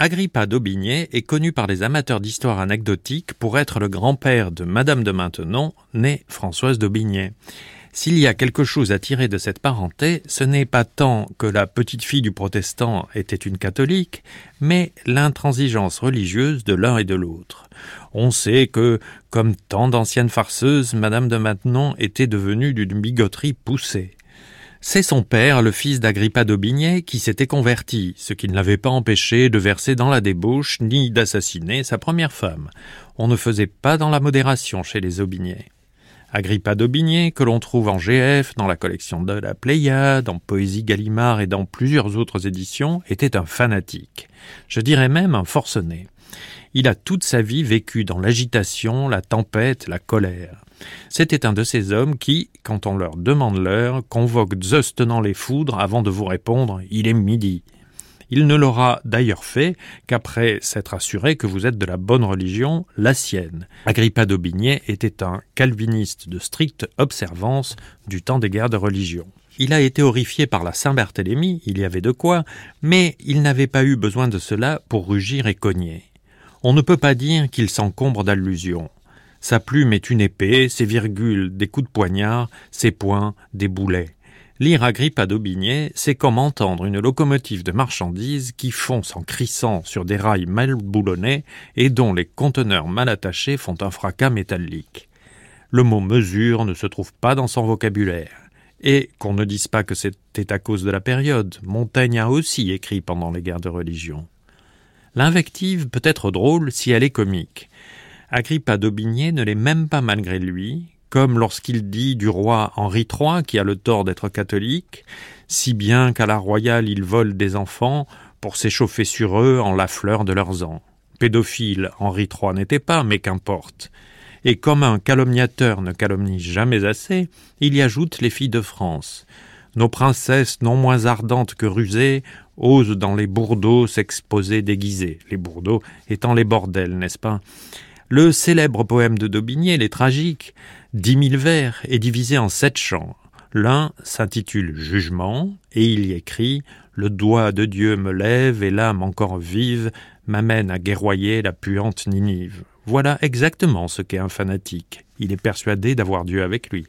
Agrippa d'Aubigné est connu par les amateurs d'histoire anecdotique pour être le grand-père de Madame de Maintenon, née Françoise d'Aubigné. S'il y a quelque chose à tirer de cette parenté, ce n'est pas tant que la petite fille du protestant était une catholique, mais l'intransigeance religieuse de l'un et de l'autre. On sait que, comme tant d'anciennes farceuses, Madame de Maintenon était devenue d'une bigoterie poussée. C'est son père, le fils d'Agrippa d'Aubigné, qui s'était converti, ce qui ne l'avait pas empêché de verser dans la débauche ni d'assassiner sa première femme. On ne faisait pas dans la modération chez les Aubigné. Agrippa d'Aubigné, que l'on trouve en GF, dans la collection de la Pléiade, en Poésie Gallimard et dans plusieurs autres éditions, était un fanatique. Je dirais même un forcené. Il a toute sa vie vécu dans l'agitation, la tempête, la colère. C'était un de ces hommes qui, quand on leur demande l'heure, convoquent Zeus tenant les foudres avant de vous répondre Il est midi. Il ne l'aura d'ailleurs fait qu'après s'être assuré que vous êtes de la bonne religion, la sienne. Agrippa d'Aubigné était un calviniste de stricte observance du temps des guerres de religion. Il a été horrifié par la Saint-Barthélemy, il y avait de quoi, mais il n'avait pas eu besoin de cela pour rugir et cogner. On ne peut pas dire qu'il s'encombre d'allusions. Sa plume est une épée, ses virgules des coups de poignard, ses poings des boulets. Lire Agrippa d'Aubigné, c'est comme entendre une locomotive de marchandises qui fonce en crissant sur des rails mal boulonnés et dont les conteneurs mal attachés font un fracas métallique. Le mot mesure ne se trouve pas dans son vocabulaire. Et qu'on ne dise pas que c'était à cause de la période, Montaigne a aussi écrit pendant les guerres de religion. L'invective peut être drôle si elle est comique. Agrippa d'Aubigné ne l'est même pas malgré lui, comme lorsqu'il dit du roi Henri III, qui a le tort d'être catholique, si bien qu'à la royale il vole des enfants pour s'échauffer sur eux en la fleur de leurs ans. Pédophile, Henri III n'était pas, mais qu'importe. Et comme un calomniateur ne calomnie jamais assez, il y ajoute les filles de France. Nos princesses, non moins ardentes que rusées, osent dans les bourdeaux s'exposer déguisées, les bourdeaux étant les bordels, n'est-ce pas? Le célèbre poème de Daubigné, Les Tragiques, dix mille vers, est divisé en sept chants. L'un s'intitule Jugement, et il y écrit Le doigt de Dieu me lève, et l'âme encore vive m'amène à guerroyer la puante Ninive. Voilà exactement ce qu'est un fanatique. Il est persuadé d'avoir Dieu avec lui.